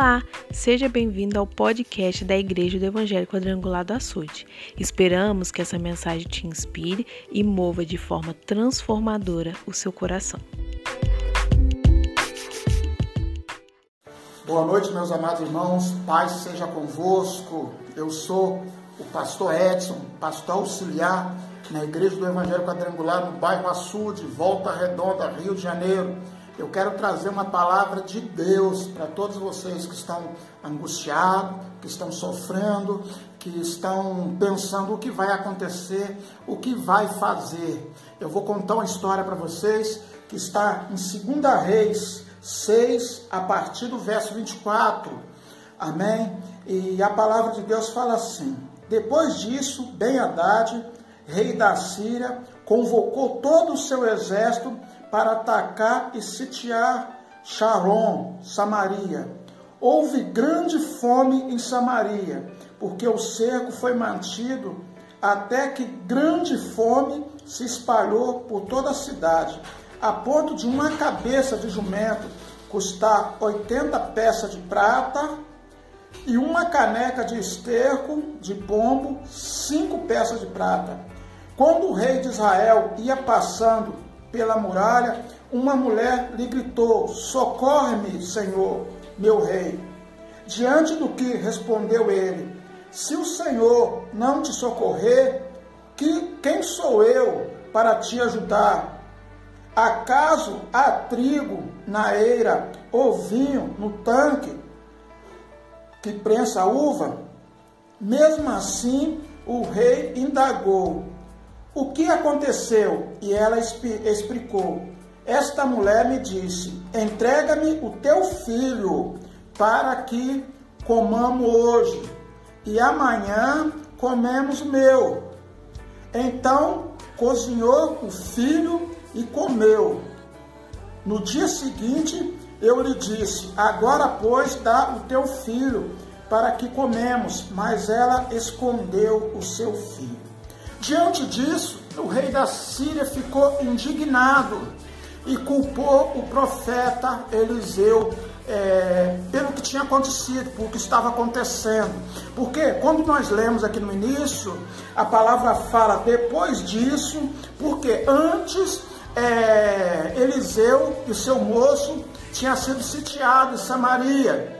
Olá, seja bem-vindo ao podcast da Igreja do Evangelho Quadrangular do Açude. Esperamos que essa mensagem te inspire e mova de forma transformadora o seu coração. Boa noite, meus amados irmãos. Paz seja convosco. Eu sou o pastor Edson, pastor auxiliar na Igreja do Evangelho Quadrangular no bairro Açude, Volta Redonda, Rio de Janeiro. Eu quero trazer uma palavra de Deus para todos vocês que estão angustiados, que estão sofrendo, que estão pensando o que vai acontecer, o que vai fazer. Eu vou contar uma história para vocês que está em 2 Reis 6, a partir do verso 24. Amém? E a palavra de Deus fala assim: Depois disso, Ben-Hadad, rei da Síria, convocou todo o seu exército para atacar e sitiar Sharon, Samaria. Houve grande fome em Samaria, porque o cerco foi mantido até que grande fome se espalhou por toda a cidade, a ponto de uma cabeça de jumento custar 80 peças de prata e uma caneca de esterco de pombo, cinco peças de prata. Quando o rei de Israel ia passando pela muralha, uma mulher lhe gritou: Socorre-me, Senhor, meu rei. Diante do que respondeu ele: Se o Senhor não te socorrer, que, quem sou eu para te ajudar? Acaso há trigo na eira ou vinho no tanque que prensa a uva? Mesmo assim, o rei indagou: o que aconteceu? E ela explicou. Esta mulher me disse: Entrega-me o teu filho para que comamos hoje, e amanhã comemos o meu. Então cozinhou o filho e comeu. No dia seguinte eu lhe disse: Agora, pois, dá o teu filho para que comemos. Mas ela escondeu o seu filho. Diante disso, o rei da Síria ficou indignado e culpou o profeta Eliseu é, pelo que tinha acontecido, por que estava acontecendo. Porque quando nós lemos aqui no início, a palavra fala depois disso, porque antes é, Eliseu e seu moço tinha sido sitiado em Samaria.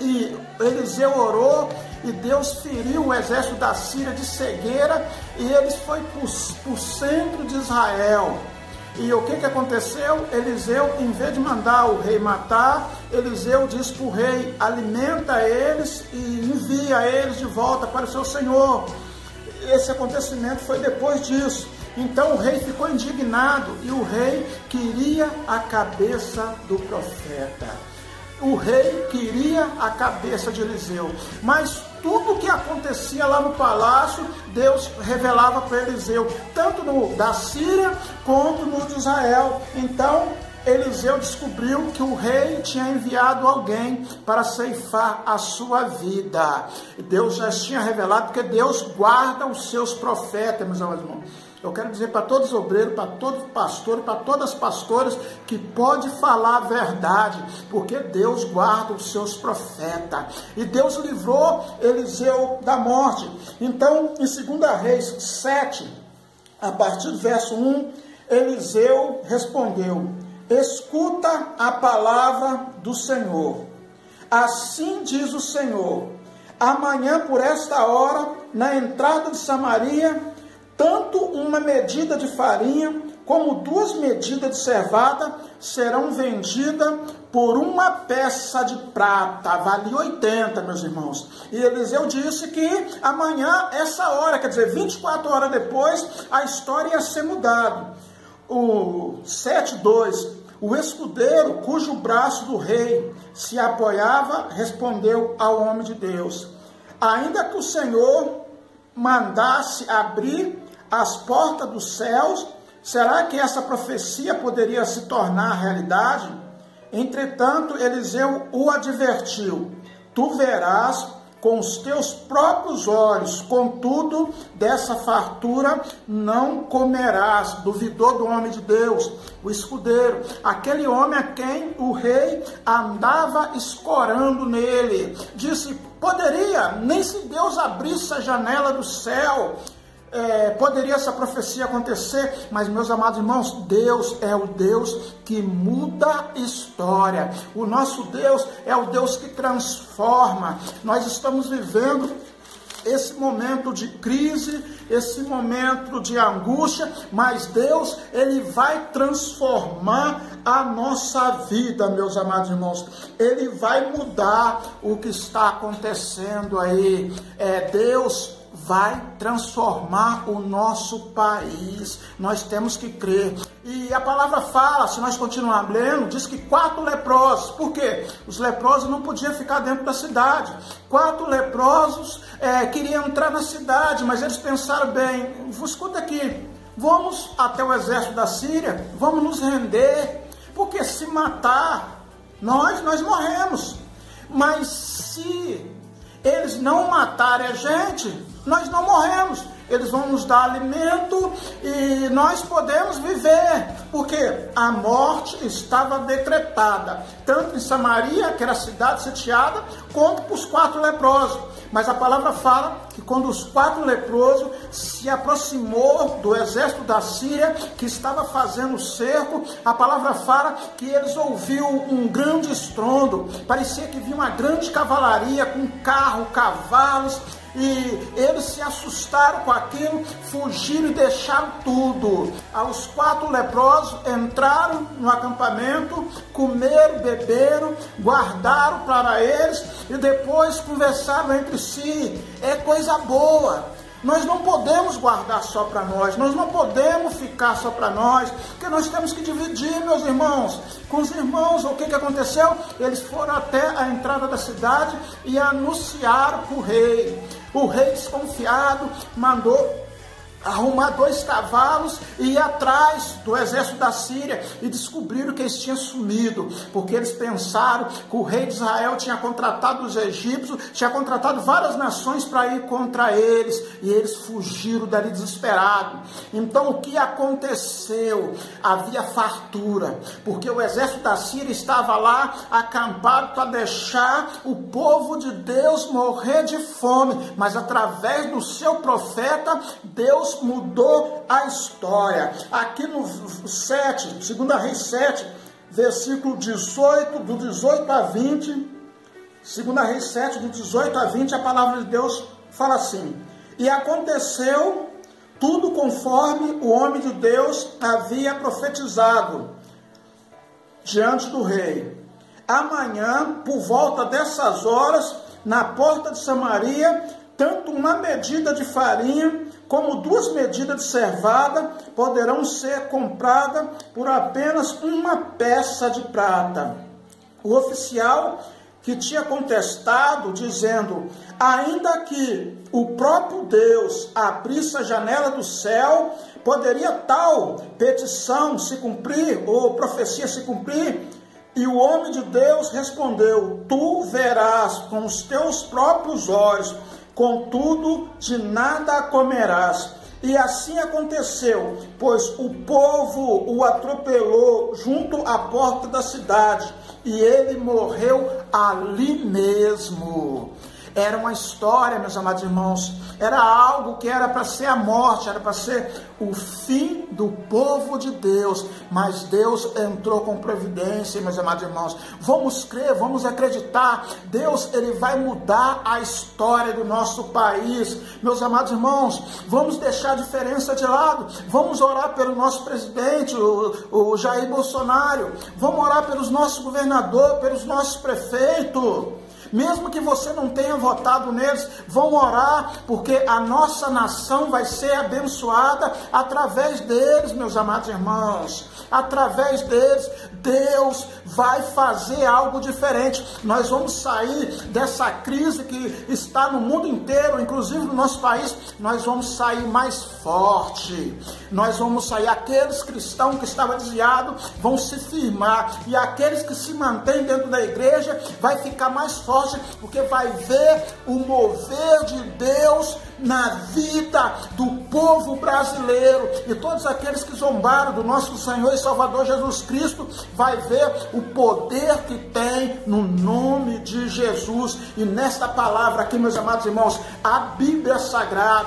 E Eliseu orou e Deus feriu o exército da Síria de cegueira e eles foi para o centro de Israel. E o que, que aconteceu? Eliseu, em vez de mandar o rei matar, Eliseu diz para o rei: alimenta eles e envia eles de volta para o seu senhor. Esse acontecimento foi depois disso. Então o rei ficou indignado e o rei queria a cabeça do profeta o rei queria a cabeça de Eliseu, mas tudo o que acontecia lá no palácio, Deus revelava para Eliseu, tanto no da Síria quanto no de Israel. Então, Eliseu descobriu que o rei tinha enviado alguém para ceifar a sua vida. Deus já tinha revelado, porque Deus guarda os seus profetas, meus irmãos. Eu quero dizer para todos os obreiros, para todos os pastores, para todas as pastoras, que pode falar a verdade, porque Deus guarda os seus profetas. E Deus livrou Eliseu da morte. Então, em 2 Reis 7, a partir do verso 1, Eliseu respondeu: Escuta a palavra do Senhor. Assim diz o Senhor: Amanhã, por esta hora, na entrada de Samaria, tanto uma medida de farinha como duas medidas de cevada serão vendidas por uma peça de prata, vale 80, meus irmãos. E Eliseu disse que amanhã, essa hora, quer dizer, 24 horas depois, a história ia ser mudada. O 7.2, o escudeiro cujo braço do rei se apoiava, respondeu ao homem de Deus, ainda que o Senhor mandasse abrir as portas dos céus, será que essa profecia poderia se tornar realidade? Entretanto, Eliseu o advertiu: Tu verás com os teus próprios olhos, contudo, dessa fartura não comerás. Duvidou do homem de Deus, o escudeiro, aquele homem a quem o rei andava escorando nele. Disse: Poderia, nem se Deus abrisse a janela do céu é, poderia essa profecia acontecer, mas meus amados irmãos, Deus é o Deus que muda história. O nosso Deus é o Deus que transforma. Nós estamos vivendo esse momento de crise, esse momento de angústia, mas Deus, Ele vai transformar a nossa vida, meus amados irmãos. Ele vai mudar o que está acontecendo aí. É, Deus vai transformar o nosso país. Nós temos que crer. E a palavra fala, se nós continuarmos lendo, diz que quatro leprosos. Por quê? Os leprosos não podiam ficar dentro da cidade. Quatro leprosos é, queriam entrar na cidade, mas eles pensaram bem: escuta aqui, vamos até o exército da Síria, vamos nos render, porque se matar, nós, nós morremos. Mas se eles não matarem a gente, nós não morremos. Eles vão nos dar alimento e nós podemos viver, porque a morte estava decretada, tanto em Samaria, que era a cidade sitiada, quanto para os quatro leprosos. Mas a palavra fala que quando os quatro leprosos se aproximou do exército da Síria, que estava fazendo o cerco, a palavra fala que eles ouviram um grande estrondo, parecia que vinha uma grande cavalaria com carro, cavalos, e eles se assustaram com aquilo, fugiram e deixaram tudo. Os quatro leprosos entraram no acampamento, comeram, beberam, guardaram para eles e depois conversaram entre si. É coisa boa. Nós não podemos guardar só para nós, nós não podemos ficar só para nós, porque nós temos que dividir, meus irmãos, com os irmãos. O que, que aconteceu? Eles foram até a entrada da cidade e anunciaram para o rei. O rei desconfiado mandou arrumar dois cavalos e ir atrás do exército da Síria e descobriram que eles tinham sumido, porque eles pensaram que o rei de Israel tinha contratado os egípcios, tinha contratado várias nações para ir contra eles e eles fugiram dali desesperados. Então o que aconteceu? Havia fartura, porque o exército da Síria estava lá acampado para deixar o povo de Deus morrer de fome, mas através do seu profeta, Deus mudou a história. Aqui no 7, 2 Reis 7, versículo 18, do 18 a 20, 2 Reis 7, do 18 a 20, a palavra de Deus fala assim: E aconteceu tudo conforme o homem de Deus havia profetizado diante do rei. Amanhã, por volta dessas horas, na porta de Samaria, tanto uma medida de farinha como duas medidas de cevada poderão ser compradas por apenas uma peça de prata. O oficial que tinha contestado, dizendo: ainda que o próprio Deus abrisse a janela do céu, poderia tal petição se cumprir, ou profecia se cumprir? E o homem de Deus respondeu: Tu verás com os teus próprios olhos contudo de nada comerás. E assim aconteceu, pois o povo o atropelou junto à porta da cidade, e ele morreu ali mesmo. Era uma história, meus amados irmãos, era algo que era para ser a morte, era para ser o fim do povo de Deus, mas Deus entrou com providência, meus amados irmãos. Vamos crer, vamos acreditar. Deus, ele vai mudar a história do nosso país. Meus amados irmãos, vamos deixar a diferença de lado. Vamos orar pelo nosso presidente, o, o Jair Bolsonaro. Vamos orar pelos nossos governadores, pelos nossos prefeitos. Mesmo que você não tenha votado neles, vão orar, porque a nossa nação vai ser abençoada através deles, meus amados irmãos. Através deles, Deus vai fazer algo diferente. Nós vamos sair dessa crise que está no mundo inteiro, inclusive no nosso país, nós vamos sair mais forte. Nós vamos sair, aqueles cristãos que estavam desviados vão se firmar, e aqueles que se mantêm dentro da igreja vai ficar mais forte, porque vai ver o mover de Deus na vida do povo brasileiro e todos aqueles que zombaram do nosso Senhor e Salvador Jesus Cristo vai ver o poder que tem no nome de Jesus. E nesta palavra aqui meus amados irmãos a Bíblia Sagrada